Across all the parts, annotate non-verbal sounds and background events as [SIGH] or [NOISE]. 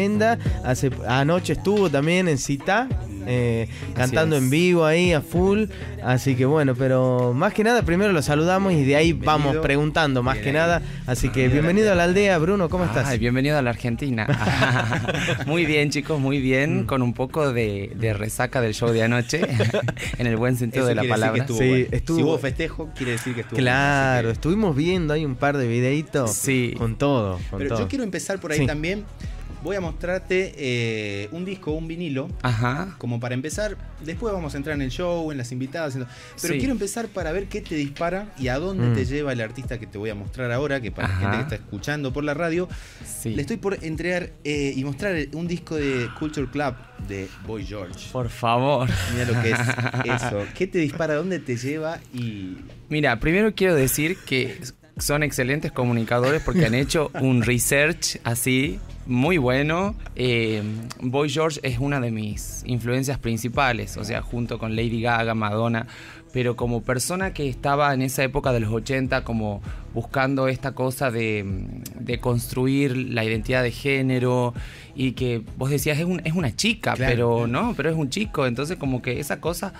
Tremenda. Hace, anoche estuvo también en Cita, eh, cantando es. en vivo ahí a full. Así que bueno, pero más que nada, primero lo saludamos y de ahí vamos preguntando más Bien que ahí. nada. Así que Bienvenido a la aldea. Bruno, ¿cómo estás? Ay, bienvenido a la Argentina. [LAUGHS] [LAUGHS] muy bien, chicos, muy bien. Con un poco de, de resaca del show de anoche, [LAUGHS] en el buen sentido Eso de la palabra. estuvo Sí, bueno. estuvo- Si hubo festejo, quiere decir que estuvo Claro, bueno, estuvimos viendo ahí un par de videitos Sí. con todo. Con Pero todo. yo quiero empezar por ahí Sí. también. Voy a mostrarte eh, un disco, un vinilo, Ajá. como para empezar. Después vamos a entrar en el show, en las invitadas. en lo- Pero Sí. quiero empezar para ver qué te dispara y a dónde Mm. te lleva el artista que te voy a mostrar ahora, que para la gente que está escuchando por la radio, Sí. le estoy por entregar eh, y mostrar un disco de Culture Club de Boy George. Por favor. Mira lo que es [LAUGHS] eso. ¿Qué te dispara? ¿Dónde te lleva? Y Mira, primero quiero decir que son excelentes comunicadores porque han hecho un research así muy bueno. Eh, Boy George es una de mis influencias principales, o sea, junto con Lady Gaga, Madonna. Pero como persona que estaba en esa época de los 80 como buscando esta cosa de, de construir la identidad de género y que vos decías es, un- es una chica, Claro. pero no, pero es un chico. Entonces como que esa cosa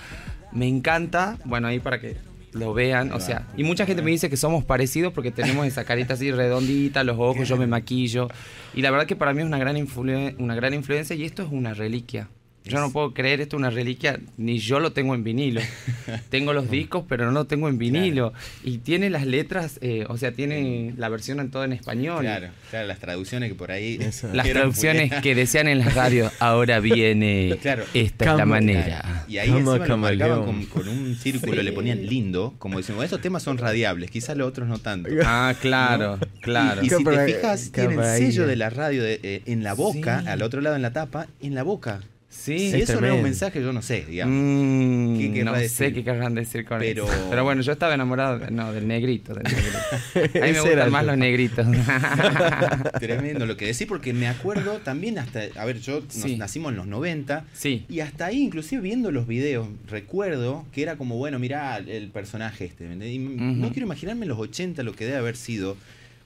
me encanta. Bueno, ahí para que lo vean, o sea, y mucha gente me dice que somos parecidos porque tenemos esa carita así redondita, los ojos, yo me maquillo. Y la verdad que para mí es una gran, influen- una gran influencia y esto es una reliquia. Yo no puedo creer esto es una reliquia, ni yo lo tengo en vinilo. [LAUGHS] tengo los discos, pero no lo tengo en vinilo. Y tiene las letras, eh, o sea, tiene la versión en todo en español. claro, claro, las traducciones que por ahí. Eso. Las traducciones que decían en las radios, [LAUGHS] ahora viene, Claro. esta es la manera. Y ahí Como encima lo marcaban con, con un círculo, Sí. le ponían lindo, como diciendo, estos temas son radiables, quizás los otros no tanto. Ah, claro, claro. Y, y si te fijas, tiene el sello de la radio de- eh, en la boca, Sí. al otro lado en la tapa, en la boca. Sí, si es eso no es tremendo. un mensaje, yo no sé, digamos. Mm, ¿Qué querrá no sé qué querrán decir con Pero- eso. Pero bueno, yo estaba enamorado no, del negrito. Del negrito. [LAUGHS] A mí me gustan más los negritos. [LAUGHS] [LAUGHS] Tremendo lo que decís, porque me acuerdo también hasta, a ver, yo nos- Sí. nacimos en los 90, sí. Y hasta ahí, inclusive viendo los videos, recuerdo que era como, bueno, mirá el personaje este. Y no quiero imaginarme en los 80 lo que debe haber sido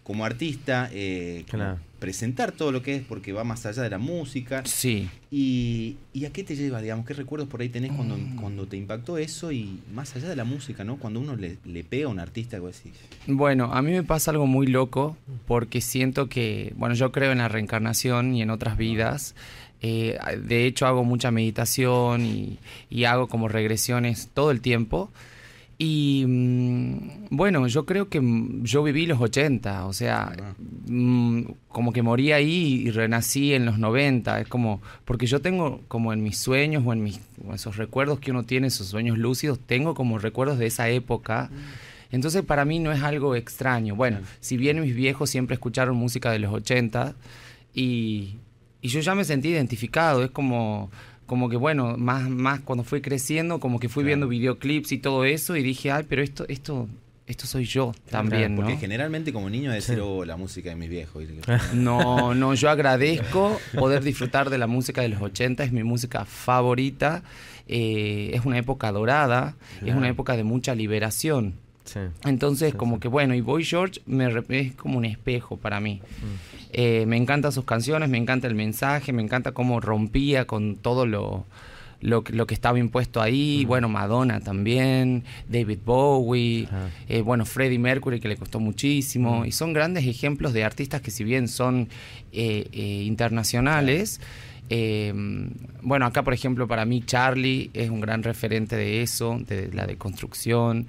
como artista, eh, como presentar todo lo que es, porque va más allá de la música. Sí. Y, y a qué te lleva, digamos? ¿Qué recuerdos por ahí tenés cuando, Mm. cuando te impactó eso? Y más allá de la música, ¿no? Cuando uno le, le pega a un artista, algo así. Bueno, a mí me pasa algo muy loco porque siento que, bueno, yo creo en la reencarnación y en otras vidas. Eh, de hecho, hago mucha meditación y, y hago como regresiones todo el tiempo. Y mm, bueno, yo creo que mm, yo viví los 80, o sea, Ah. mm, como que morí ahí y renací en los 90. Es como, porque yo tengo como en mis sueños o en mis, esos recuerdos que uno tiene, esos sueños lúcidos, tengo como recuerdos de esa época. Entonces para mí no es algo extraño. Bueno, si bien mis viejos siempre escucharon música de los 80 y, y yo ya me sentí identificado, es como, como que bueno, más, más cuando fui creciendo, como que fui Claro. viendo videoclips y todo eso y dije, ay, pero esto, esto, esto soy yo también, Porque ¿no? generalmente como niño decir, oh, la música de mis viejos. [LAUGHS] No, no, yo agradezco poder disfrutar de la música de los 80, es mi música favorita, eh, es una época dorada, es una época de mucha liberación. Sí. Entonces, Sí, como sí. que bueno, y Boy George me, es como un espejo para mí. Eh, me encantan sus canciones, me encanta el mensaje, me encanta cómo rompía con todo lo, lo, que- lo que estaba impuesto ahí. Bueno, Madonna también, David Bowie, eh, bueno, Freddie Mercury que le costó muchísimo. Y son grandes ejemplos de artistas que si bien son eh, eh, internacionales, eh, bueno, acá por ejemplo para mí Charlie es un gran referente de eso, de la deconstrucción.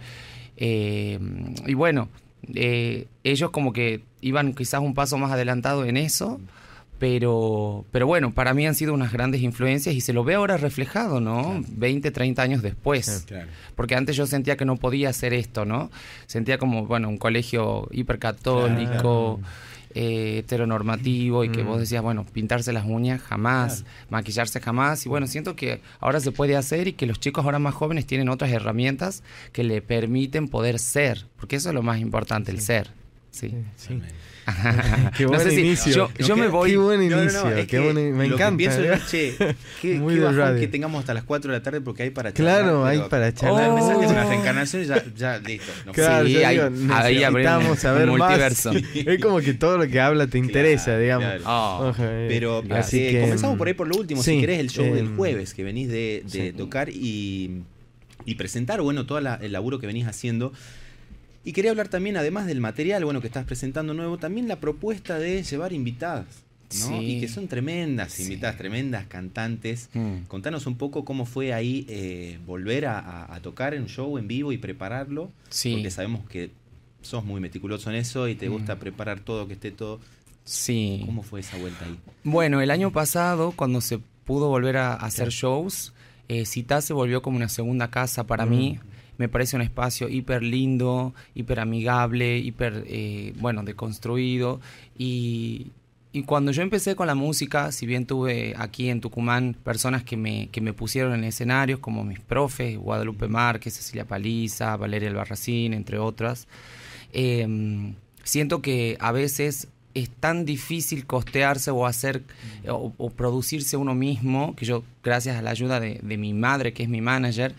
Eh, y bueno, eh, ellos como que iban quizás un paso más adelantado en eso, pero, pero bueno, para mí han sido unas grandes influencias y se lo ve ahora reflejado, ¿no? Claro. 20, 30 años después. Claro. Porque antes yo sentía que no podía hacer esto, ¿no? Sentía como, bueno, un colegio hipercatólico, eh, heteronormativo, y que Mm. vos decías, bueno, pintarse las uñas jamás, maquillarse jamás. Y bueno, siento que ahora se puede hacer y que los chicos ahora más jóvenes tienen otras herramientas que le permiten poder ser, porque eso es lo más importante, el ser. Sí. Sí. [LAUGHS] qué buen inicio. Yo, me voy. Qué buen inicio. me encanta. pienso ¿eh? che, [LAUGHS] qué, Muy qué bajón que tengamos hasta las 4 de la tarde porque hay para charlar. Claro, hay para charlar. Oh. mensajes las reencarnaciones ya, ya listo. claro, sí, hay, ahí necesitamos saber multiverso. [LAUGHS] más. es como que todo lo que habla te interesa, digamos. Oh. Pero así que, comenzamos por ahí por lo último. si querés, el show del em, jueves que venís de, de tocar y, y presentar, bueno, todo el laburo que venís haciendo. Y quería hablar también, además del material, bueno, que estás presentando nuevo, también la propuesta de llevar invitadas. ¿no? Y que son tremendas invitadas, tremendas cantantes. Mm. Contanos un poco cómo fue ahí eh, volver a, tocar en un show en vivo y prepararlo. Porque sabemos que sos muy meticuloso en eso y te mm. gusta preparar todo, que esté todo. Sí. ¿Cómo fue esa vuelta ahí? Bueno, el año pasado, cuando se pudo volver a, hacer shows, eh, Cita se volvió como una segunda casa para mí mm me parece un espacio hiper lindo, hiper amigable, hiper, eh, bueno, deconstruido. Y, y cuando yo empecé con la música, si bien tuve aquí en Tucumán personas que me, que me pusieron en escenarios, como mis profes, Guadalupe Márquez, Cecilia Paliza, Valeria Albarracín, entre otras, em, siento que a veces es tan difícil costearse o hacer o, producirse uno mismo, que yo, gracias a la ayuda de, de mi madre, que es mi manager,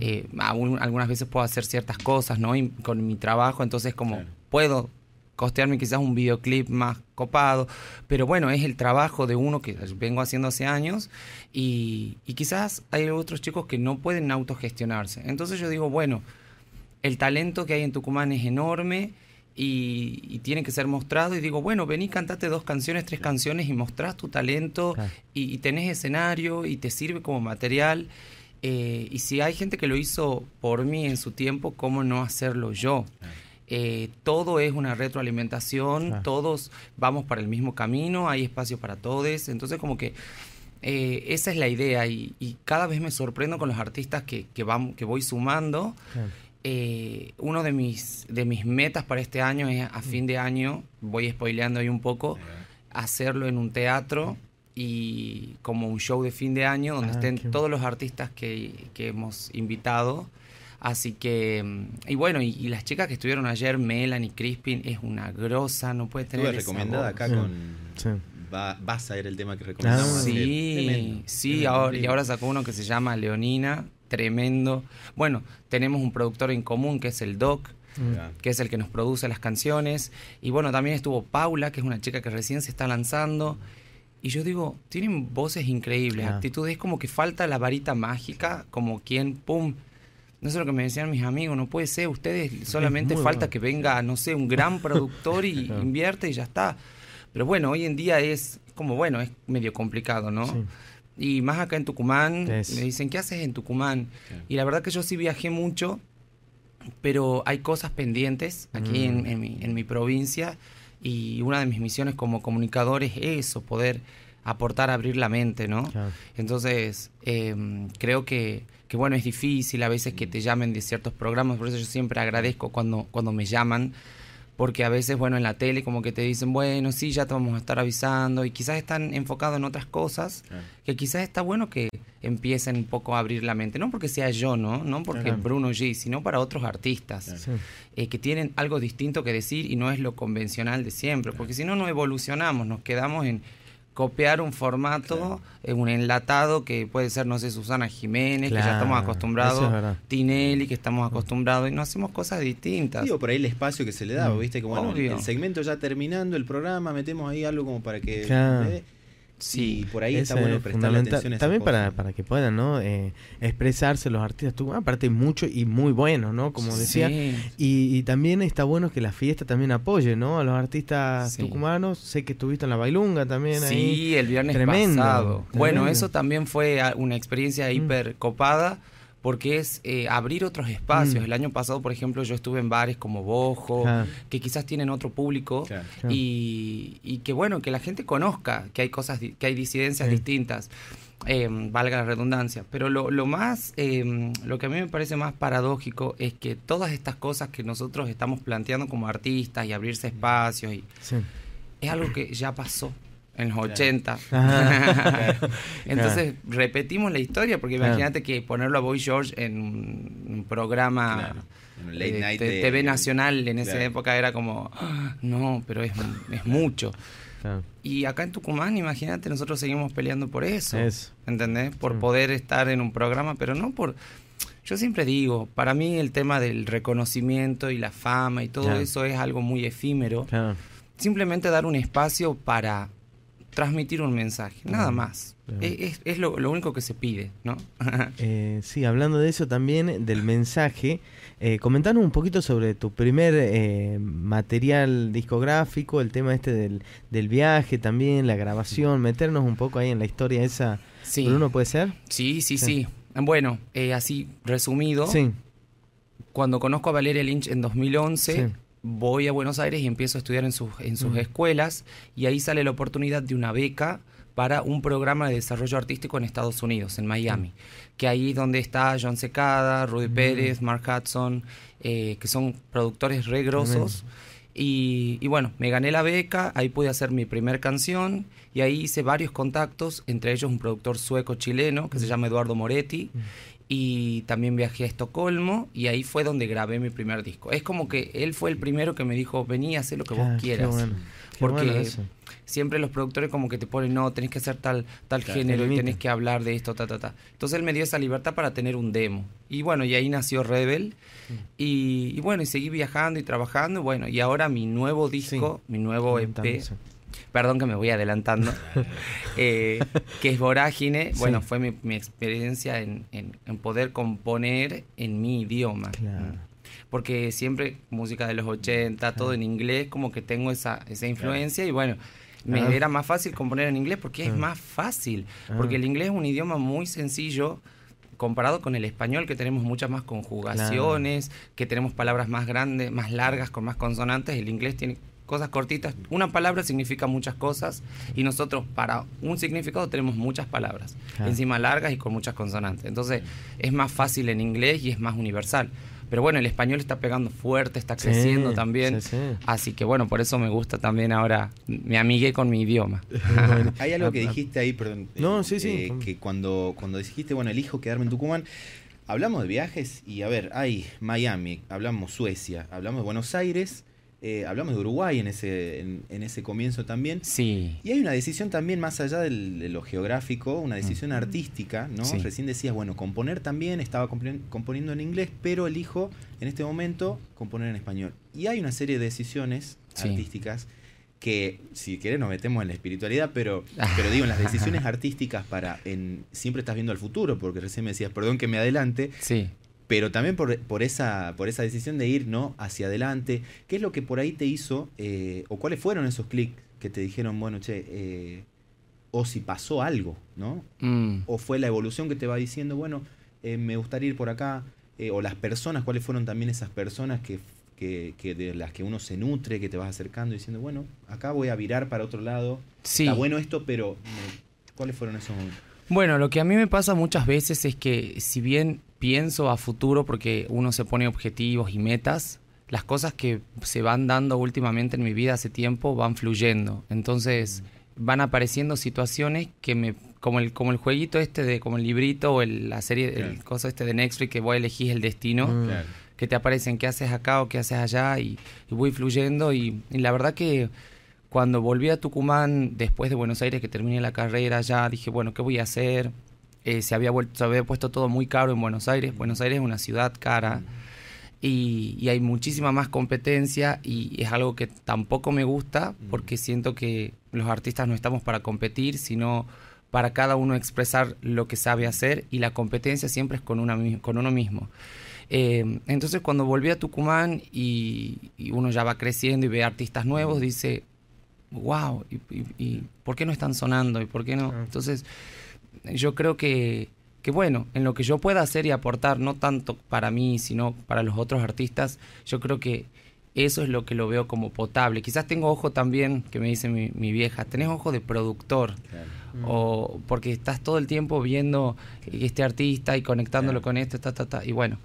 eh, algunas veces puedo hacer ciertas cosas, ¿no? con mi trabajo, entonces como puedo costearme quizás un videoclip más copado, pero bueno, es el trabajo de uno que vengo haciendo hace años y, quizás hay otros chicos que no pueden autogestionarse. Entonces yo digo, bueno, el talento que hay en Tucumán es enorme y, tiene que ser mostrado y digo, bueno, vení, cantate dos canciones, tres canciones y mostrás tu talento y, y tenés escenario y te sirve como material. Eh, y si hay gente que lo hizo por mí en su tiempo, ¿cómo no hacerlo yo? Eh, todo es una retroalimentación, todos vamos para el mismo camino, hay espacio para todos, entonces como que eh, esa es la idea y, cada vez me sorprendo con los artistas que, que, que voy sumando. uno de mis, de mis metas para este año es a fin de año, voy spoileando ahí un poco, hacerlo en un teatro y como un show de fin de año donde ah, estén todos los artistas que, hemos invitado. Así que, mm, y bueno, y, las chicas que estuvieron ayer, Melanie Crispin, es una grosa, no puede tener. Estuve recomendada acá con. Va, vas a ver el tema que recomendamos. Ah, sí, sí, ahora, y ahora sacó uno que se llama Leonina, tremendo. Bueno, tenemos un productor en común que es el Doc, mm. que es el que nos produce las canciones. Y bueno, también estuvo Paula, que es una chica que recién se está lanzando. Y yo digo, tienen voces increíbles, actitudes, como que falta la varita mágica, como quien, pum. No sé lo que me decían mis amigos, no puede ser, ustedes solamente falta que venga, no sé, un gran [LAUGHS] productor y invierte y ya está. Pero bueno, hoy en día es como, bueno, es medio complicado, ¿no? Y más acá en Tucumán, me dicen, ¿qué haces en Tucumán? Y la verdad que yo sí viajé mucho, pero hay cosas pendientes aquí en, mm. mi, en mi provincia y una de mis misiones como comunicador es eso, poder aportar, abrir la mente, ¿no? Entonces, em, creo que, que, bueno, es difícil a veces que te llamen de ciertos programas, por eso yo siempre agradezco cuando, cuando me llaman, porque a veces, bueno, en la tele como que te dicen, bueno, sí, ya te vamos a estar avisando, y quizás están enfocados en otras cosas, que quizás está bueno que empiecen un poco a abrir la mente, no porque sea yo, ¿no? No porque Bruno G, sino para otros artistas eh, que tienen algo distinto que decir y no es lo convencional de siempre, porque si no, no evolucionamos, nos quedamos en copiar un formato, en un enlatado que puede ser, no sé, Susana Jiménez, que ya estamos acostumbrados, Tinelli, que estamos acostumbrados, y no hacemos cosas distintas. Digo, por ahí el espacio que se le da, mm. ¿viste? Como el segmento ya terminando el programa, metemos ahí algo como para que... Sí, por ahí está bueno prestar atención También para, para que puedan, ¿no? Eh, expresarse los artistas. Tú, aparte, mucho y muy bueno, ¿no? Como decía. Y, también está bueno que la fiesta también apoye, ¿no? A los artistas tucumanos. Sé que estuviste en la Bailunga también. Sí, el viernes pasado. Bueno, eso también fue una experiencia mm. hiper copada porque es eh, abrir otros espacios. Mm. El año pasado, por ejemplo, yo estuve en bares como Bojo, que quizás tienen otro público y, que bueno, que la gente conozca que hay cosas, que hay disidencias distintas. Em, valga la redundancia, pero lo, lo más, em, lo que a mí me parece más paradójico es que todas estas cosas que nosotros estamos planteando como artistas y abrirse espacios y, es algo que ya pasó. En los 80. [LAUGHS] [LAUGHS] Entonces repetimos la historia, porque imagínate que ponerlo a Boy George en un, programa de, TV nacional en esa época era como, ah, no, pero es, es mucho. Y acá en Tucumán, imagínate, nosotros seguimos peleando por eso. ¿Entendés? Por poder estar en un programa, pero no por... Yo siempre digo, para mí el tema del reconocimiento y la fama y todo eso es algo muy efímero. Simplemente dar un espacio para transmitir un mensaje, nada más. Es, lo, único que se pide, ¿no? [LAUGHS] eh, sí, hablando de eso también, del mensaje, eh, comentanos un poquito sobre tu primer eh, material discográfico, el tema este del, del, viaje también, la grabación, meternos un poco ahí en la historia esa. Sí. ¿Bruno puede ser? Sí, sí, sí. Bueno, eh, así resumido, sí. cuando conozco a Valeria Lynch en 2011, voy a Buenos Aires y empiezo a estudiar en sus, en sus escuelas y ahí sale la oportunidad de una beca para un programa de desarrollo artístico en Estados Unidos, en Miami, que ahí donde está John Secada, Rudy Pérez, Mark Hudson, eh, que son productores regrosos. Y, y, bueno, me gané la beca, ahí pude hacer mi primer canción y ahí hice varios contactos, entre ellos un productor sueco-chileno que se llama Eduardo Moretti. Y también viajé a Estocolmo y ahí fue donde grabé mi primer disco. Es como que él fue el primero que me dijo, vení, haz lo que vos quieras. Porque siempre los productores como que te ponen, no, tenés que hacer tal, tal género y tenés que hablar de esto, ta, ta, ta. Entonces él me dio esa libertad para tener un demo. Y bueno, y ahí nació Rebel. Mm. Y, bueno, y seguí viajando y trabajando. Y bueno, y ahora mi nuevo disco, mi nuevo EP. Perdón que me voy adelantando, [LAUGHS] eh, que es Vorágine. Bueno, fue mi, experiencia en, poder componer en mi idioma. Porque siempre música de los 80, todo en inglés, como que tengo esa, esa influencia y bueno, me ah. era más fácil componer en inglés porque es ah. más fácil, ah. porque el inglés es un idioma muy sencillo comparado con el español que tenemos muchas más conjugaciones, que tenemos palabras más grandes, más largas, con más consonantes, el inglés tiene cosas cortitas. Una palabra significa muchas cosas y nosotros para un significado tenemos muchas palabras, encima largas y con muchas consonantes. Entonces es más fácil en inglés y es más universal. Pero bueno, el español está pegando fuerte, está creciendo también. Así que bueno, por eso me gusta también ahora, me amigué con mi idioma. [LAUGHS] Hay algo que dijiste ahí, perdón. No, sí, sí. Eh, que cuando, cuando dijiste, bueno, elijo quedarme en Tucumán, hablamos de viajes y a ver, hay Miami, hablamos Suecia, hablamos de Buenos Aires eh, hablamos de Uruguay en ese, en, ese comienzo también. Sí. Y hay una decisión también más allá de lo geográfico, una decisión artística, ¿no? Recién decías, bueno, componer también, estaba componiendo en inglés, pero elijo en este momento componer en español. Y hay una serie de decisiones artísticas que, si querés, nos metemos en la espiritualidad, pero, pero digo, en las decisiones [LAUGHS] artísticas para, en, siempre estás viendo al futuro, porque recién me decías, perdón que me adelante, sí pero también por, por, esa, por esa decisión de ir ¿no? hacia adelante. ¿Qué es lo que por ahí te hizo, eh, o cuáles fueron esos clics que te dijeron, bueno, che, eh, o si pasó algo, ¿no? Mm. O fue la evolución que te va diciendo, bueno, eh, me gustaría ir por acá, o las personas, cuáles fueron también esas personas que, que, de las que uno se nutre, que te vas acercando diciendo, bueno, acá voy a virar para otro lado. Sí. Está bueno esto, pero ¿cuáles fueron esos Bueno, lo que a mí me pasa muchas veces es que si bien pienso a futuro porque uno se pone objetivos y metas, las cosas que se van dando últimamente en mi vida hace tiempo van fluyendo. Entonces van apareciendo situaciones que me como el como el jueguito este de como el librito o la serie el cosa este de Netflix que voy a elegir el destino mm. que te aparecen qué haces acá o qué haces allá y, voy fluyendo y, la verdad que cuando volví a Tucumán después de Buenos Aires que terminé la carrera ya dije bueno qué voy a hacer eh, se, había vuelto, se había puesto todo muy caro en Buenos Aires. Buenos Aires es una ciudad cara y, hay muchísima más competencia y es algo que tampoco me gusta porque siento que los artistas no estamos para competir, sino para cada uno expresar lo que sabe hacer y la competencia siempre es con, una, con uno mismo. Eh, entonces cuando volví a Tucumán y, uno ya va creciendo y ve artistas nuevos, dice, wow, y, por qué no están sonando? ¿Y por qué no? Entonces yo creo que, que, bueno, en lo que yo pueda hacer y aportar, no tanto para mí, sino para los otros artistas, yo creo que eso es lo que lo veo como potable. Quizás tengo ojo también, que me dice mi, vieja, tenés ojo de productor. O porque estás todo el tiempo viendo este artista y conectándolo con esto, ta, ta, ta. Y bueno,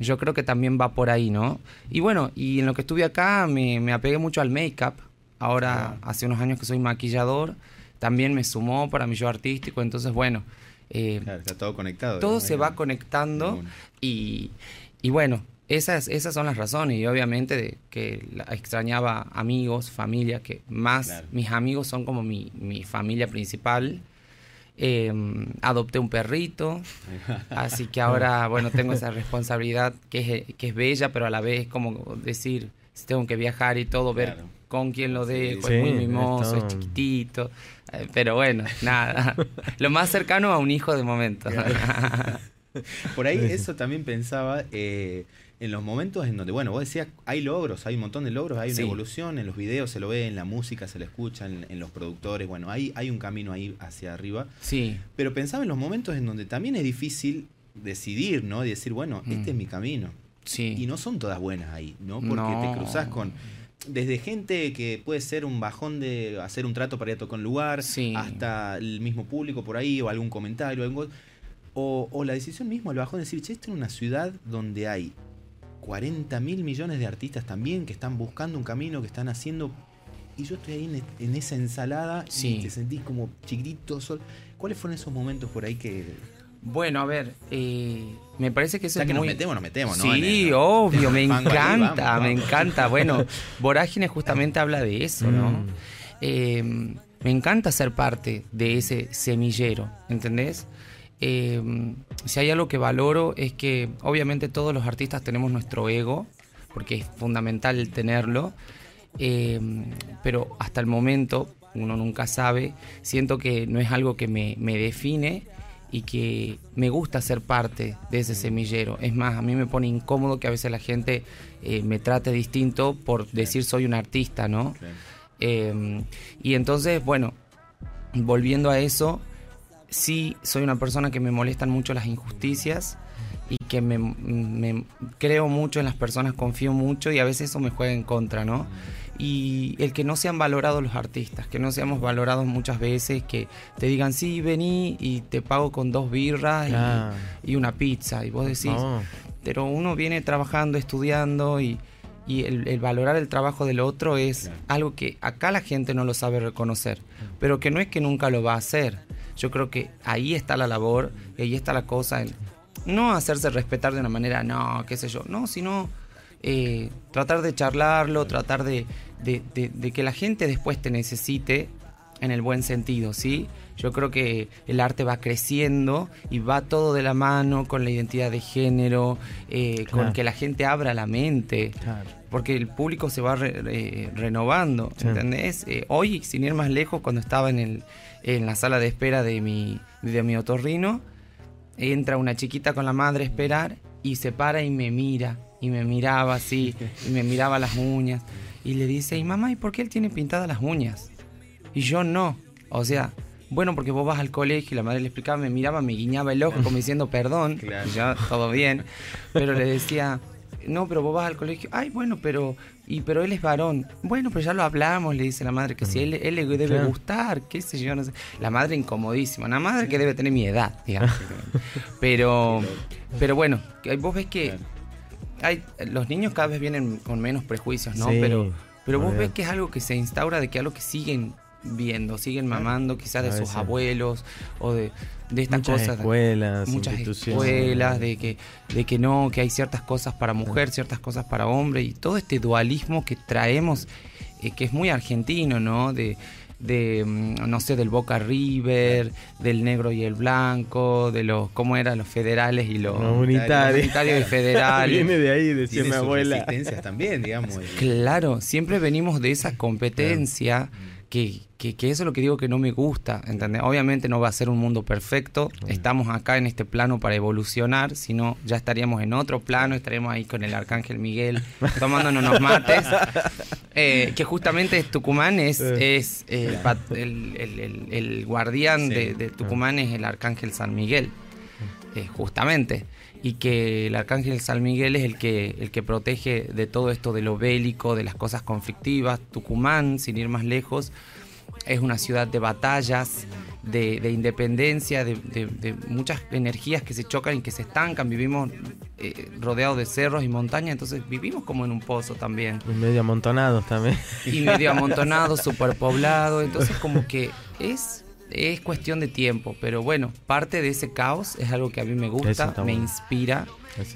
yo creo que también va por ahí, ¿no? Y bueno, y en lo que estuve acá me, me apegué mucho al make-up. Ahora, hace unos años que soy maquillador también me sumó para mi yo artístico, entonces bueno. Eh, está todo conectado. Todo se va conectando y, y bueno, esas, esas son las razones y obviamente de que extrañaba amigos, familia, que más mis amigos son como mi, mi familia principal. Em, adopté un perrito, [LAUGHS] así que ahora, bueno, tengo esa responsabilidad que es, que es bella, pero a la vez como decir, si tengo que viajar y todo, ver con quién lo dejo, es muy mimoso, es chiquitito, eh, pero bueno, nada, [LAUGHS] lo más cercano a un hijo de momento. [LAUGHS] Por ahí eso también pensaba, eh, en los momentos en donde, bueno, vos decías, hay logros, hay un montón de logros, hay una evolución, en los videos se lo ve, en la música se lo escucha, en, los productores, bueno, hay, hay un camino ahí hacia arriba. Sí. Pero pensaba en los momentos en donde también es difícil decidir, ¿no? Y decir, bueno, este es mm. mi camino. Sí. Y no son todas buenas ahí, ¿no? Porque te cruzas con desde gente que puede ser un bajón de hacer un trato para ir a tocar un lugar, hasta el mismo público por ahí, o algún comentario, algo, o, o la decisión misma, el bajón de decir, che, esto es una ciudad donde hay 40 mil millones de artistas también que están buscando un camino, que están haciendo. Y yo estoy ahí en, esa ensalada y te sentís como chiquitito. Sol. ¿Cuáles fueron esos momentos por ahí que.? Bueno, a ver, eh, me parece que eso o sea, que nos metemos, nos metemos, ¿no? Sí, obvio, me encanta, me encanta. Bueno, Vorágine justamente habla de eso, ¿no? Mm. Eh, me encanta ser parte de ese semillero, ¿entendés? Em, si hay algo que valoro es que obviamente todos los artistas tenemos nuestro ego, porque es fundamental tenerlo, em, pero hasta el momento, uno nunca sabe, siento que no es algo que me, define y que me gusta ser parte de ese semillero. Es más, a mí me pone incómodo que a veces la gente eh, me trate distinto por decir soy un artista, ¿no? Em, y entonces, bueno, volviendo a eso, sí soy una persona que me molestan mucho las injusticias y que me, creo mucho en las personas, confío mucho y a veces eso me juega en contra, ¿no? Y el que no sean valorados los artistas, que no seamos valorados muchas veces, que te digan, sí, vení y te pago con dos birras y, una pizza. Y vos decís, pero uno viene trabajando, estudiando y, el, valorar el trabajo del otro es algo que acá la gente no lo sabe reconocer, pero que no es que nunca lo va a hacer. Yo creo que ahí está la labor, ahí está la cosa, en no hacerse respetar de una manera, no, qué sé yo, no, sino eh, tratar de charlarlo, tratar de, que la gente después te necesite en el buen sentido, ¿sí? Yo creo que el arte va creciendo y va todo de la mano con la identidad de género, eh, con que la gente abra la mente, porque el público se va renovando, ¿entendés? Eh, hoy, sin ir más lejos, cuando estaba en el, en la sala de espera de mi, de mi otorrino, entra una chiquita con la madre a esperar y se para y me mira, y me miraba así, y me miraba las uñas, y le dice, y mamá, ¿y por qué él tiene pintadas las uñas? Y yo no, o sea, bueno, porque vos vas al colegio y la madre le explicaba, me miraba, me guiñaba el ojo como diciendo perdón, y ya todo bien, pero le decía, no, pero vos vas al colegio, ay, bueno, pero y pero él es varón. Bueno, pero ya lo hablamos, le dice la madre, que si él, él le debe gustar, qué sé yo, no sé. La madre incomodísima, una madre que debe tener mi edad, digamos. [LAUGHS] pero, pero bueno, vos ves que hay, los niños cada vez vienen con menos prejuicios, ¿no? pero, pero vos ves que es algo que se instaura de que algo que siguen viendo, siguen mamando quizás de sus abuelos o de, de estas muchas cosas. Escuelas, muchas escuelas, de que, de que no, que hay ciertas cosas para mujer, ciertas cosas para hombre, y todo este dualismo que traemos, eh, que es muy argentino, ¿no? De, de mm, no sé del Boca River, del negro y el blanco, de los cómo eran los federales y los, unitarios, y federales. Viene de ahí, decía mi abuela. también, digamos. Claro, siempre venimos de esa competencia que, que, eso es lo que digo que no me gusta, ¿entendés? Obviamente no va a ser un mundo perfecto, estamos acá en este plano para evolucionar, si no ya estaríamos en otro plano, estaríamos ahí con el Arcángel Miguel [LAUGHS] tomándonos unos mates, eh, que justamente Tucumán es, es eh, el, guardián de, Tucumán es el Arcángel San Miguel, eh, justamente y que el arcángel San Miguel es el que, el que protege de todo esto de lo bélico, de las cosas conflictivas. Tucumán, sin ir más lejos, es una ciudad de batallas, de, independencia, de, muchas energías que se chocan y que se estancan. Vivimos eh, rodeados de cerros y montañas, entonces vivimos como en un pozo también. Y medio amontonados también. Y medio [LAUGHS] amontonados, superpoblados, entonces como que es es cuestión de tiempo, pero bueno, parte de ese caos es algo que a mí me gusta, me inspira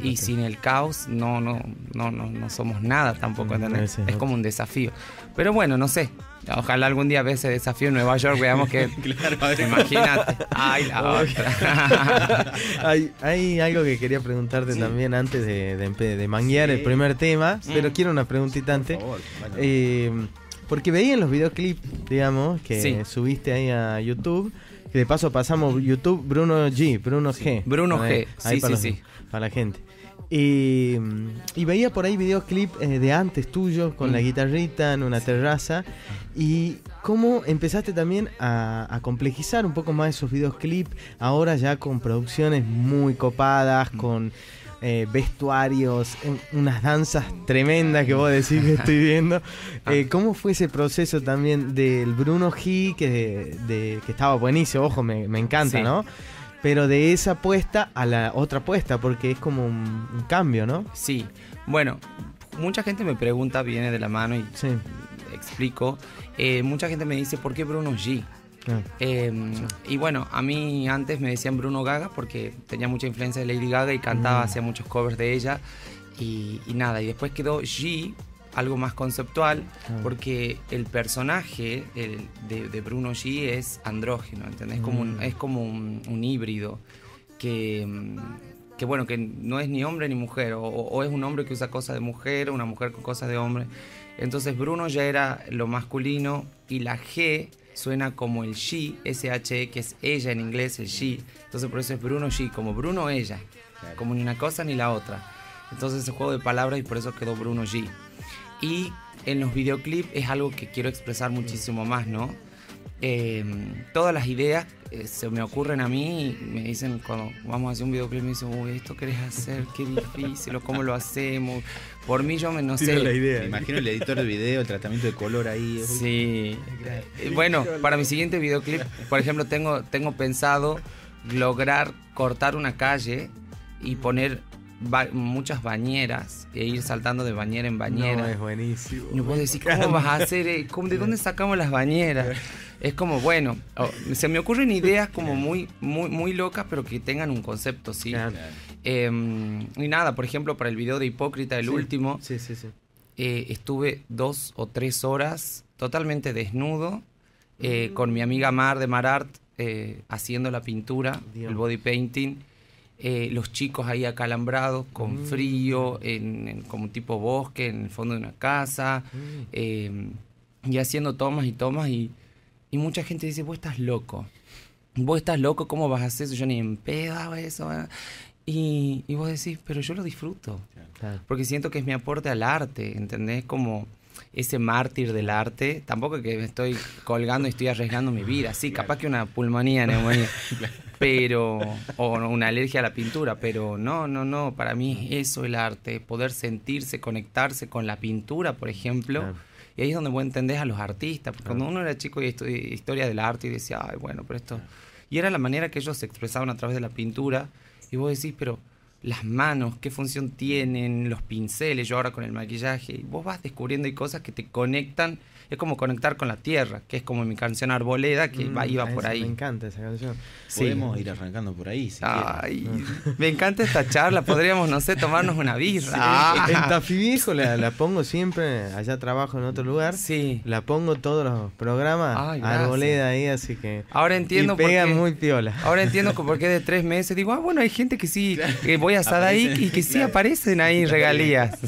y sin el caos no no no no, no somos nada tampoco, ¿entendés? Es como un desafío. Pero bueno, no sé. Ojalá algún día ve ese desafío en Nueva York, veamos que [LAUGHS] imagínate. Ay, la otra. [LAUGHS] hay, hay, algo que quería preguntarte también antes de, de, manguear el primer tema, pero mm. quiero una preguntita antes. Eh, porque veía en los videoclips, digamos, que subiste ahí a YouTube, que de paso pasamos YouTube Bruno G, Bruno G. Bruno G, sí, sí, sí. Para la gente. Y, veía por ahí videoclip eh, de antes tuyo con la mm. guitarrita en una terraza. Y cómo empezaste también a, a complejizar un poco más esos videoclips, ahora ya con producciones muy copadas, mm. con eh, vestuarios, unas danzas tremendas que vos decís que estoy viendo. [LAUGHS] Ah. Eh, ¿Cómo fue ese proceso también del Bruno G, que, de, que estaba buenísimo, ojo, me, encanta, ¿no? Pero de esa apuesta a la otra apuesta, porque es como un, cambio, ¿no? Sí, bueno, mucha gente me pregunta, viene de la mano y explico. Eh, mucha gente me dice, ¿por qué Bruno G? Em, y bueno, a mí antes me decían Bruno Gaga porque tenía mucha influencia de Lady Gaga y cantaba, mm. hacía muchos covers de ella. Y, nada, y después quedó G, algo más conceptual, porque el personaje de, Bruno G es andrógeno, ¿entendés? Como mm. es como un, híbrido que, que, bueno, que no es ni hombre ni mujer, o, o, es un hombre que usa cosas de mujer, o una mujer con cosas de hombre. Entonces Bruno ya era lo masculino y la G suena como el she, S-H-E, que es ella en inglés, el she. Entonces por eso es Bruno she, como Bruno ella, como ni una cosa ni la otra. Entonces ese juego de palabras y por eso quedó Bruno G. Y en los videoclips es algo que quiero expresar muchísimo más, ¿no? Em, todas las ideas eh, se me ocurren a mí y me dicen cuando vamos a hacer un videoclip me dicen, uy, esto querés hacer, qué difícil, o cómo lo hacemos. Por mí yo me no sé. La idea. Me imagino el editor de video, el tratamiento de color ahí. Sí. Eh, bueno, para mi siguiente videoclip, por ejemplo, tengo, tengo pensado lograr cortar una calle y poner muchas bañeras e ir saltando de bañera en bañera. No, es buenísimo. Y vos decís, ¿cómo vas a hacer? Eh? ¿De dónde sacamos las bañeras? Es como, bueno, se me ocurren ideas como muy, muy, muy locas, pero que tengan un concepto, ¿sí? Em, y nada, por ejemplo, para el video de Hipócrita, el último, sí, sí, sí. Eh, estuve dos o tres horas totalmente desnudo, eh, con mi amiga Mar de Marart haciendo la pintura, el body painting. Eh, los chicos ahí acalambrados, con mm. frío, en, como tipo bosque, en el fondo de una casa, mm. eh, y haciendo tomas y tomas, y, y, mucha gente dice, vos estás loco, vos estás loco, ¿cómo vas a hacer eso? Yo ni en pedo eso. Y, y, vos decís, pero yo lo disfruto, porque siento que es mi aporte al arte, ¿entendés? Como ese mártir del arte, tampoco que me estoy colgando y estoy arriesgando mi vida, sí, capaz que una pulmonía, neumonía, [LAUGHS] pero, o una alergia a la pintura, pero no, no, no, para mí es eso el arte, poder sentirse, conectarse con la pintura, por ejemplo. Y ahí es donde vos entendés a los artistas, porque cuando uno era chico y estudiaba historia del arte y decía, ay, bueno, pero esto... Y era la manera que ellos se expresaban a través de la pintura, y vos decís, pero las manos, qué función tienen, los pinceles, yo ahora con el maquillaje, y vos vas descubriendo y cosas que te conectan es como conectar con la tierra, que es como mi canción Arboleda, que mm, iba por ahí. Me encanta esa canción. Podemos ir arrancando por ahí. Si Ay, me encanta esta charla. Podríamos, no sé, tomarnos una birra. Ah. En Tafí Viejo la, pongo siempre, allá trabajo en otro lugar. Sí. La pongo todos los programas. Arboleda ahí, así que. Ahora entiendo y pega muy piola. Ahora entiendo por qué de tres meses digo, ah, bueno, hay gente que sí, que voy a estar ahí y que sí aparecen ahí regalías.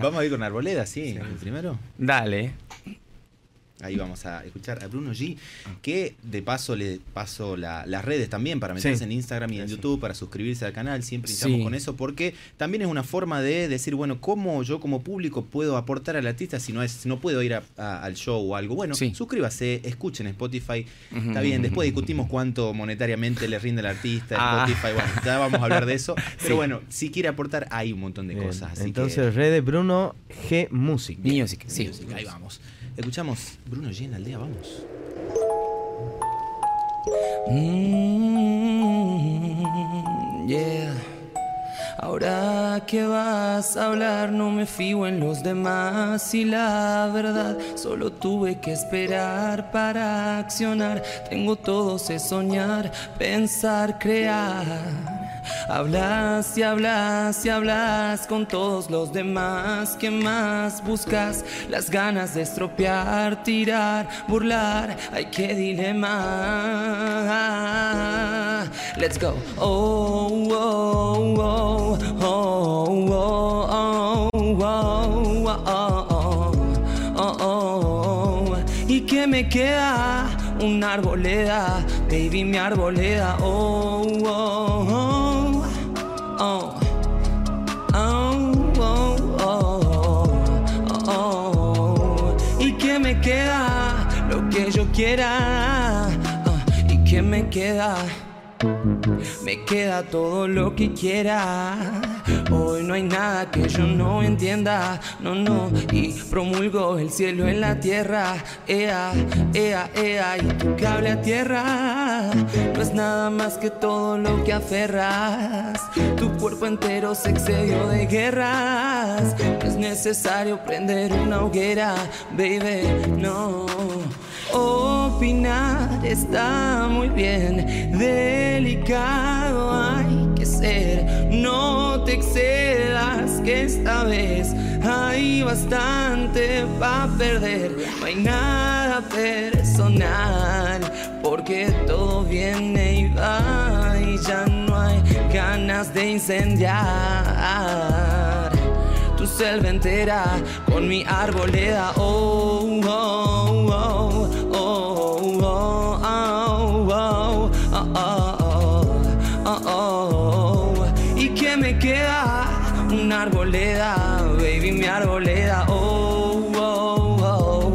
Vamos a ir con Arboleda, sí, primero. Dale. Ahí vamos a escuchar a Bruno G, que de paso le paso las redes también para meterse en Instagram y en YouTube, para suscribirse al canal. Siempre estamos con eso, porque también es una forma de decir, bueno, ¿cómo yo como público puedo aportar al artista si no es no puedo ir al show o algo? Bueno, suscríbase, escuchen Spotify. Está bien, después discutimos cuánto monetariamente le rinde al artista, ah. Spotify, bueno, ya vamos a hablar de eso. [LAUGHS] Pero bueno, si quiere aportar, hay un montón de cosas. Entonces, redes Bruno G Music. Music, sí. ahí vamos. Escuchamos Bruno G en la aldea, vamos. Mm, yeah. Ahora ¿para qué vas a hablar? No me fío en los demás y la verdad, solo tuve que esperar para accionar. Tengo todo, sé soñar, pensar, crear. Hablas y hablas y hablas con todos los demás. ¿Qué más buscas? Las ganas de estropear, tirar, burlar. Hay que dilema. Let's go. Oh, oh, oh, oh, oh, oh, oh, ¿Y qué me queda? Una arboleda, baby, mi arboleda. oh, oh. oh. Oh, oh, oh, ¿Y qué me queda? Lo que yo quiera. ¿Y qué me queda? Me queda todo lo que quiera. Hoy no hay nada que yo no entienda. No, no. Y promulgo el cielo en la tierra. Ea, ea, ea. Y tu cable a tierra. No es nada más que todo lo que aferras. Tu cuerpo entero se excedió de guerras. No es necesario prender una hoguera, baby. No. Opinar está muy bien, delicado hay que ser, no te excedas que esta vez hay bastante para perder, no hay nada personal, porque todo viene y va y ya no hay ganas de incendiar. Tu selva entera con mi arboleda. Oh, oh, oh, oh, arboleda, baby, mi arboleda. Oh, oh, oh,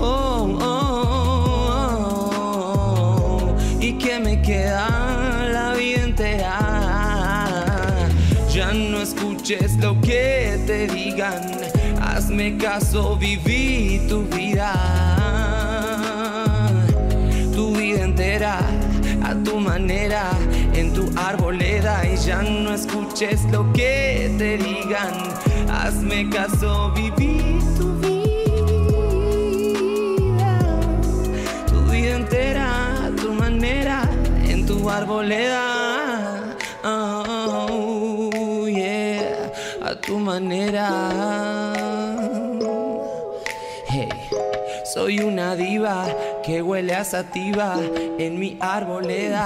oh, oh, ¿Y qué me queda? La vida entera. Ya no escuches lo que te digan, hazme caso, viví tu vida, tu vida entera, a tu manera, en tu arboleda, y ya no escuches lo que te digan, hazme caso, viví tu vida, tu vida entera, tu manera, en tu arboleda. Oh, yeah, a tu manera. Soy una diva que huele a sativa en mi arboleda.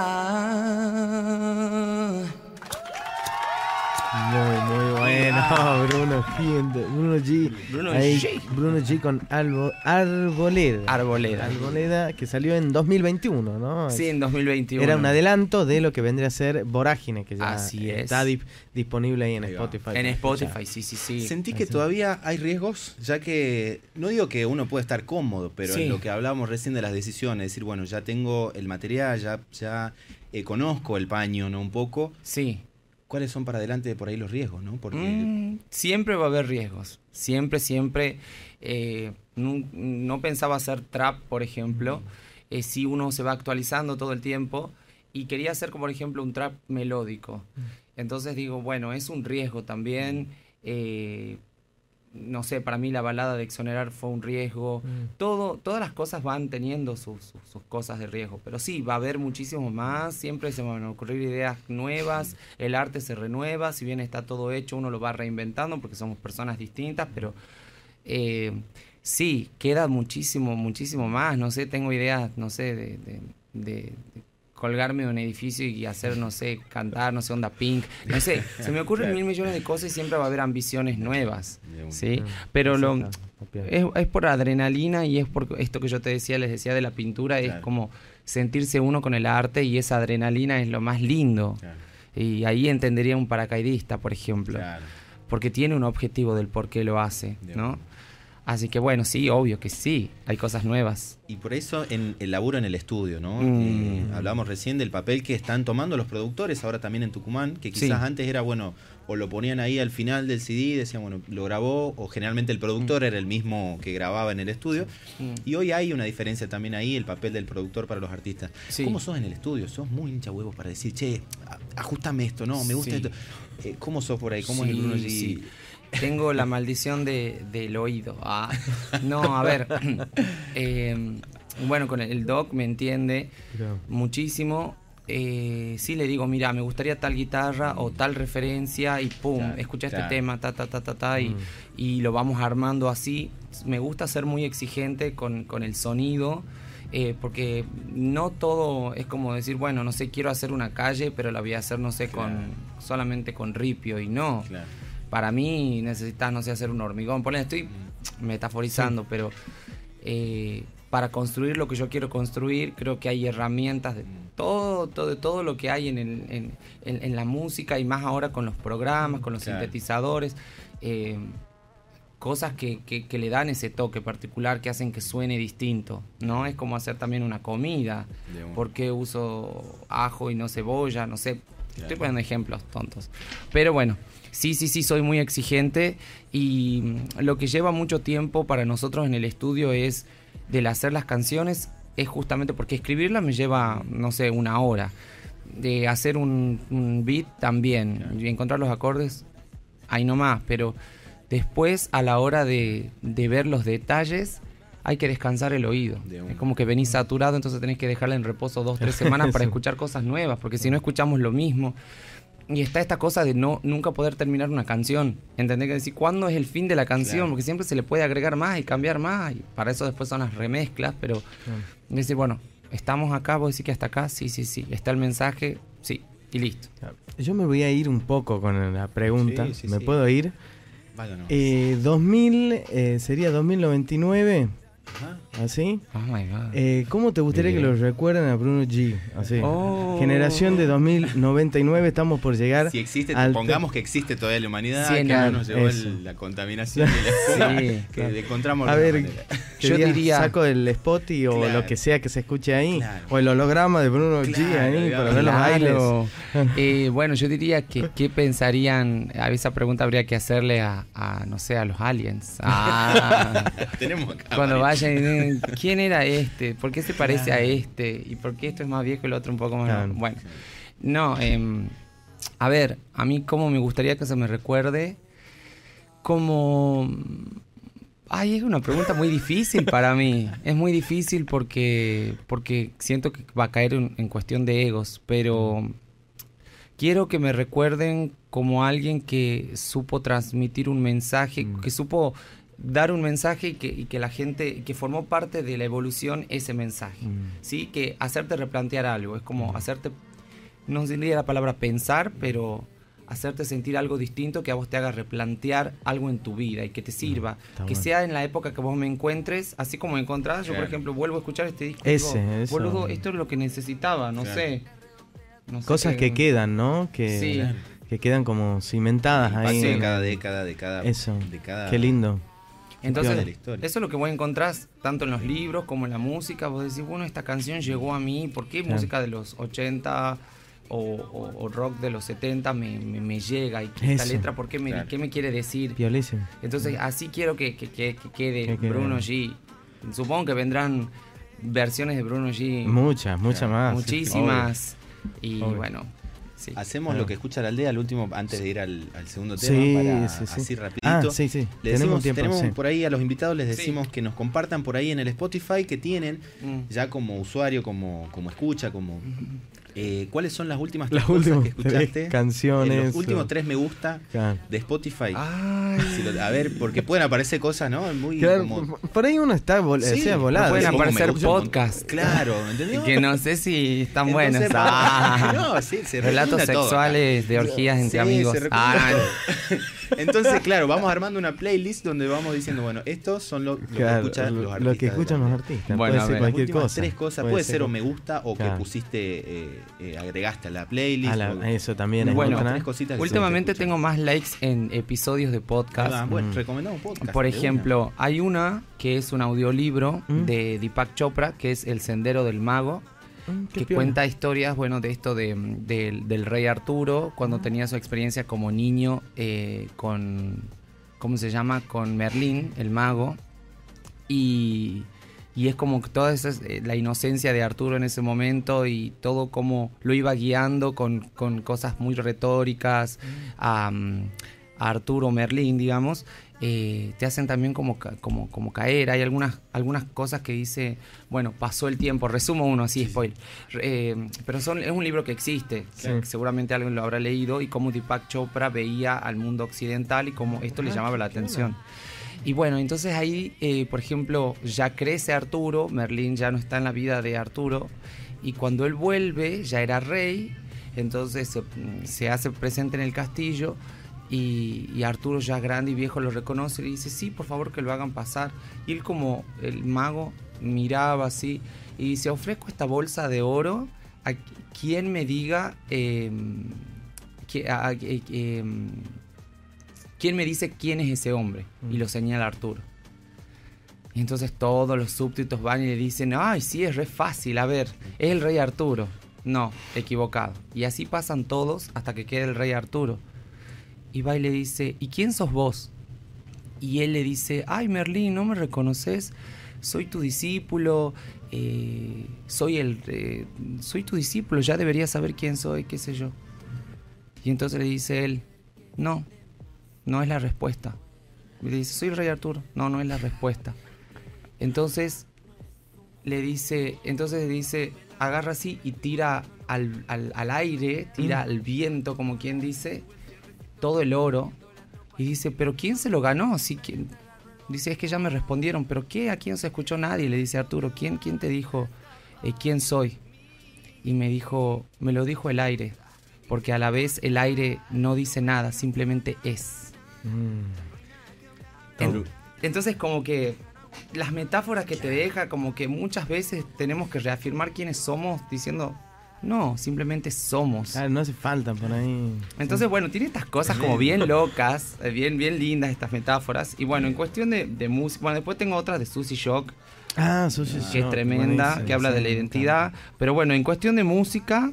Muy, muy bueno, [LAUGHS] Bruno G. Bruno G. Bruno Ahí, G. Bruno G con Albo- Arboleda. Arboleda. Arboleda, que salió en 2021, ¿no? Sí, en 2021. Era un adelanto de lo que vendría a ser Vorágine, que ya Así es. está dip- disponible ahí en Ahí. Spotify. En Spotify, sí, sí, sí. Sentí que Así. todavía hay riesgos, ya que no digo que uno puede estar cómodo, pero Sí. en lo que hablábamos recién de las decisiones, decir, bueno, ya tengo el material, ya, ya eh, conozco el paño, ¿no? Un poco. Sí. ¿Cuáles son para adelante por ahí los riesgos, no? Porque Mm, siempre va a haber riesgos. Siempre, siempre. eh, no, no pensaba hacer trap, por ejemplo. Eh, si uno se va actualizando todo el tiempo. Y quería hacer, como por ejemplo, un trap melódico. Entonces digo, bueno, es un riesgo también. eh, no sé, para mí la balada de exonerar fue un riesgo. Mm. Todo, todas las cosas van teniendo sus, sus- sus cosas de riesgo. Pero sí, va a haber muchísimo más. Siempre se van a ocurrir ideas nuevas. El arte se renueva. Si bien está todo hecho, uno lo va reinventando porque somos personas distintas. Pero eh, sí, queda muchísimo, muchísimo más. No sé, tengo ideas, no sé, de, de- de- de colgarme de un edificio y hacer, no sé, cantar, no sé, onda pink. No sé, se me ocurren mil millones de cosas y siempre va a haber ambiciones nuevas. ¿sí? Pero lo, es, es por adrenalina y es por esto que yo te decía, les decía de la pintura, es como sentirse uno con el arte y esa adrenalina es lo más lindo. Y ahí entendería un paracaidista, por ejemplo, porque tiene un objetivo del por qué lo hace, ¿no? Así que bueno, sí, obvio que sí, hay cosas nuevas. Y por eso en el laburo en el estudio, ¿no? Mm. Eh, hablábamos recién del papel que están tomando los productores ahora también en Tucumán, que quizás antes era, bueno, o lo ponían ahí al final del CD, decían, bueno, lo grabó, o generalmente el productor mm. era el mismo que grababa en el estudio. Mm. Y hoy hay una diferencia también ahí, el papel del productor para los artistas. ¿Cómo sos en el estudio? ¿Sos muy hincha huevos para decir, che, ajustame esto, no, me gusta esto? Eh, ¿Cómo sos por ahí? ¿Cómo es el Bruno G? Tengo la maldición de, del oído. Ah, no, a ver. [LAUGHS] Em, bueno, con el doc me entiende muchísimo. Eh, sí le digo, mira, me gustaría tal guitarra o tal referencia y pum, escucha este tema, ta, ta, ta, ta, ta, y, mm. y, lo vamos armando así. Me gusta ser muy exigente con, con el sonido. Eh, porque no todo es como decir, bueno, no sé, quiero hacer una calle, pero la voy a hacer, no sé, con solamente con ripio y no. Para mí necesitas, no sé, hacer un hormigón. Por estoy metaforizando, pero eh, para construir lo que yo quiero construir, creo que hay herramientas de todo, todo, todo lo que hay en, el, en, la música y más ahora con los programas, con los sintetizadores. Eh, cosas que, que, le dan ese toque particular que hacen que suene distinto, ¿no? Es como hacer también una comida. ¿Por qué uso ajo y no cebolla? No sé. Estoy poniendo ejemplos tontos. Pero bueno, Sí, sí, sí, soy muy exigente y mm, lo que lleva mucho tiempo para nosotros en el estudio es del hacer las canciones, es justamente porque escribirlas me lleva, no sé, una hora. De hacer un, beat también, y encontrar los acordes, ahí nomás, pero después a la hora de, de ver los detalles, hay que descansar el oído. Es como que venís saturado, entonces tenés que dejarla en reposo dos, tres [LAUGHS] semanas para escuchar cosas nuevas, porque si no escuchamos lo mismo. Y está esta cosa de no nunca poder terminar una canción. ¿Entendés? Que decir, ¿cuándo es el fin de la canción? Porque siempre se le puede agregar más y cambiar más. Y para eso después son las remezclas. Pero decir, bueno, estamos acá, vos decís que hasta acá, sí, sí, sí. Está el mensaje, sí, y listo. Yo me voy a ir un poco con la pregunta. ¿Me puedo ir? Eh, 2000, eh, sería 2099. Huh? ¿Así? Oh my God. Eh, ¿Cómo te gustaría que lo recuerden a Bruno G? Así. Oh. Generación de 2099, estamos por llegar. Si existe, pongamos que existe todavía la humanidad, que no nos llevó la contaminación y la sí, que encontramos. A ver, yo diría. Saco el spot y, o lo que sea que se escuche ahí, o el holograma de Bruno G ahí para ver los bailes. [LAUGHS] Eh, bueno, yo diría que qué pensarían, a esa pregunta habría que hacerle a, no sé, a los aliens. Ah. [LAUGHS] Tenemos acá. Cuando vayan ¿quién era este? ¿Por qué se parece a este? ¿Y por qué esto es más viejo y el otro un poco más... Bueno, no, em, a ver, a mí como me gustaría que se me recuerde como... Ay, es una pregunta muy difícil para mí. Es muy difícil porque, porque siento que va a caer en cuestión de egos, pero quiero que me recuerden como alguien que supo transmitir un mensaje, mm. que supo dar un mensaje y que, y que, la gente, que formó parte de la evolución ese mensaje, mm. ¿sí? Que hacerte replantear algo, es como mm. hacerte, no diría la palabra pensar, pero hacerte sentir algo distinto que a vos te haga replantear algo en tu vida y que te sirva, mm, que sea en la época que vos me encuentres, así como me encontrás, yo por ejemplo vuelvo a escuchar este disco, ese, boludo, esto es lo que necesitaba, no sé. Cosas que, quedan, ¿no? Que, que quedan como cimentadas ahí. De cada década, de cada... Eso, qué lindo. Entonces, eso es lo que vos encontrás tanto en los libros como en la música. Vos decís, bueno, esta canción llegó a mí, ¿por qué música de los 80 o, rock de los 70 me, me, llega? ¿Y esta letra por qué me, qué me quiere decir? Entonces, así quiero que, quede Bruno G. Supongo que vendrán versiones de Bruno G. Muchas, muchas más. Muchísimas. Y bueno, Hacemos lo que escucha la aldea al último, antes de ir al, segundo tema, para así rapidito. Ah, sí, sí. tenemos, tenemos por ahí a los invitados, les decimos que nos compartan por ahí en el Spotify que tienen mm. ya como usuario, como, como escucha, como eh, ¿Cuáles son las últimas las últimas que escuchaste? canciones. los últimos tres me gusta de Spotify. a ver, porque pueden aparecer cosas, ¿no? Muy Por ahí uno está volado. Pueden aparecer podcasts. Claro, ¿entendés? Que no sé si están buenos. [LAUGHS] Ah. no, sí, Relatos sexuales de orgías entre amigos. Ah, [LAUGHS] Entonces, claro, vamos armando una playlist donde vamos diciendo, bueno, estos son lo, lo que escuchan los artistas. Lo que escuchan los artistas. Bueno, puede ser cualquier cosa. tres cosas. Puede, ser, o me gusta o que pusiste, eh, eh, agregaste a la playlist. eso también. Bueno, tres cositas últimamente tengo más likes en episodios de podcast. bueno, mm. recomendamos podcast. Por ejemplo, hay una que es un audiolibro mm. de Deepak Chopra, que es El Sendero del Mago Mm, que cuenta historias, bueno, de esto de, del rey Arturo, cuando tenía su experiencia como niño eh, con, ¿cómo se llama? Con Merlín, el mago. Y, y es como toda esa, eh, la inocencia de Arturo en ese momento y todo como lo iba guiando con, con cosas muy retóricas mm. a Arturo Merlín, digamos. Eh, te hacen también como, como, como caer. Hay algunas, algunas cosas que dice, bueno, pasó el tiempo, resumo uno así, spoiler. Eh, pero son, es un libro que existe, seguramente alguien lo habrá leído, y cómo Deepak Chopra veía al mundo occidental y cómo esto le ah, llamaba la atención. Y bueno, entonces ahí, eh, por ejemplo, ya crece Arturo, Merlín ya no está en la vida de Arturo, y cuando él vuelve, ya era rey, entonces se hace presente en el castillo y, Arturo ya grande y viejo lo reconoce y le dice, sí, por favor que lo hagan pasar. Y él como el mago miraba así y dice, ofrezco esta bolsa de oro a quien me diga, que, quién me dice quién es ese hombre. Y lo señala Arturo. Y entonces todos los súbditos van y le dicen, ay, sí, es re fácil, a ver, es el rey Arturo. No, equivocado. Y así pasan todos hasta que quede el rey Arturo y va y le dice, ¿y quién sos vos? Y él le dice, ay Merlín, ¿no me reconoces? Soy tu discípulo, eh, soy, el, eh, soy tu discípulo, ya deberías saber quién soy, qué sé yo. Y entonces le dice él, no, no es la respuesta. Le dice, soy el rey Arturo, no, no es la respuesta. Entonces le dice, entonces le dice, agarra así y tira al, aire, tira mm. al viento, como quien dice, todo el oro. Y dice, ¿pero quién se lo ganó? Así que dice, es que ya me respondieron, ¿pero qué? Aquí no se escuchó nadie. Le dice Arturo, ¿quién, quién te dijo eh, quién soy? Y me dijo, me lo dijo el aire, porque a la vez el aire no dice nada, simplemente es. Mm. entonces como que las metáforas que te deja, como que muchas veces tenemos que reafirmar quiénes somos diciendo, no, simplemente somos. Ah, no hace falta por ahí. Entonces, bueno, tiene estas cosas como bien locas, eh, bien, bien lindas estas metáforas. Y bueno, en cuestión de, música, bueno, después tengo otra de Susie Shock. Ah, Susie Que es tremenda, que habla de la identidad. Pero bueno, en cuestión de música,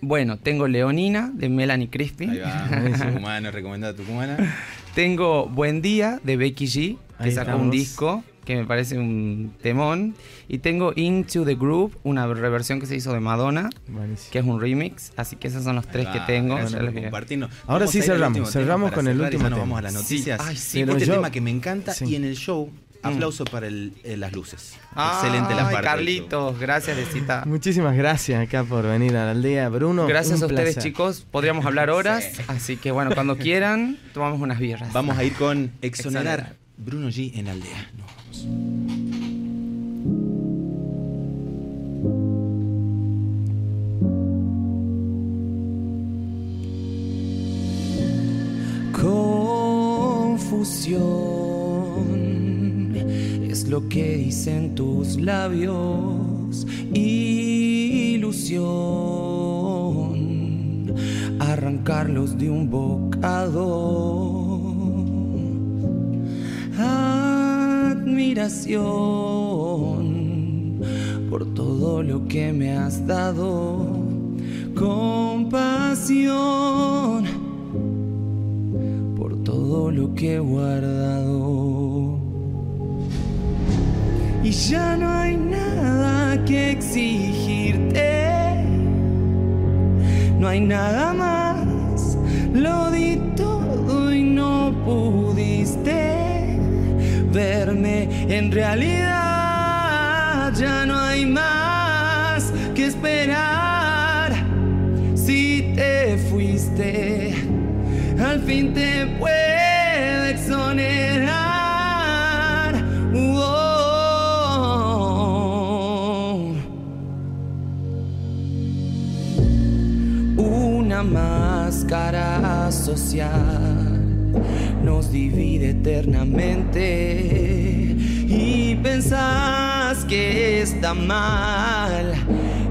bueno, tengo Leonina de Melanie Crispy. Ahí va, [LAUGHS] Tucumana, recomendada Tucumana. tengo Buen Día de Becky G, que sacó un disco que me parece un temón. Y tengo Into the Groove, una reversión que se hizo de Madonna, que es un remix. Así que esos son los tres que tengo. Ahora sí cerramos, cerramos con el último. tema. vamos a las noticias. Sí. Ay, sí, este tema que me encanta y en el show mm. Aplauso para el, eh, las luces. Excelente la parte. Carlitos, gracias de cita. [LAUGHS] Muchísimas gracias acá por venir a la aldea, Bruno. Gracias a ustedes, chicos. Podríamos hablar horas. Así que bueno, cuando [LAUGHS] quieran, tomamos unas birras. Vamos a ir con Exonerar, Bruno G en la aldea. Confusión es lo que dicen tus labios. Ilusión, arrancarlos de un bocado admiración por todo lo que me has dado, compasión por todo lo que he guardado. Y ya no hay nada que exigirte, no hay nada más, lo di todo y no pudiste verme. En realidad ya no hay más que esperar. Si te fuiste, al fin te puedo exonerar. Una máscara social nos divide eternamente pensás que está mal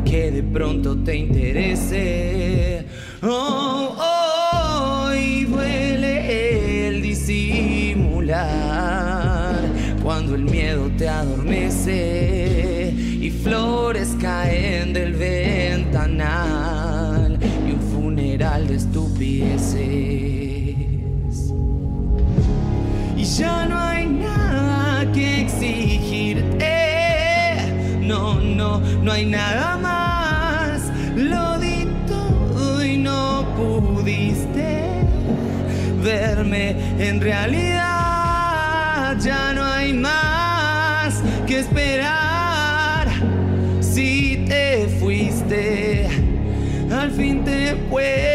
que de pronto te interese. Oh, oh, duele el disimular cuando el miedo te adormece y flores caen del ventanal y un funeral de estupideces. No, hay nada más. Lo di todo y no pudiste verme en realidad. Ya no hay más que esperar. Si te fuiste, al fin te puedo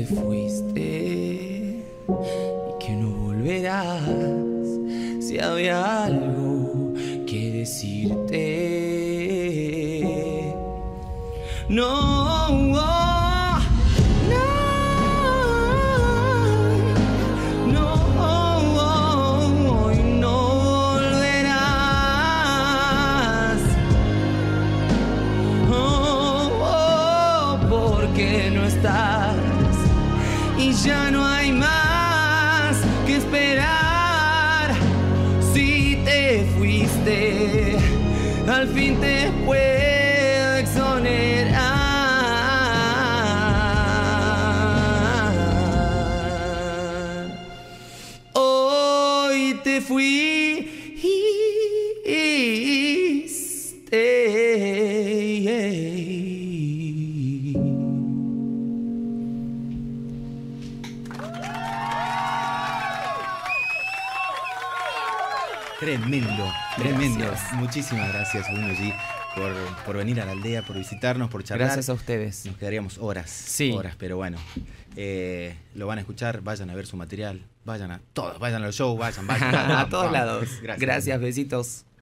te fuiste y que no volverás. Si había algo que decirte. No, ya no hay más que esperar. Si te fuiste, al fin te puedo Muchísimas gracias, Bruno G, por, por venir a la aldea, por visitarnos, por charlar. Gracias a ustedes. Nos quedaríamos horas, Sí. horas, pero bueno, eh, lo van a escuchar, vayan a ver su material, vayan a todos, vayan al show, vayan, vayan. [LAUGHS] a todos lados. Gracias. Gracias, besitos.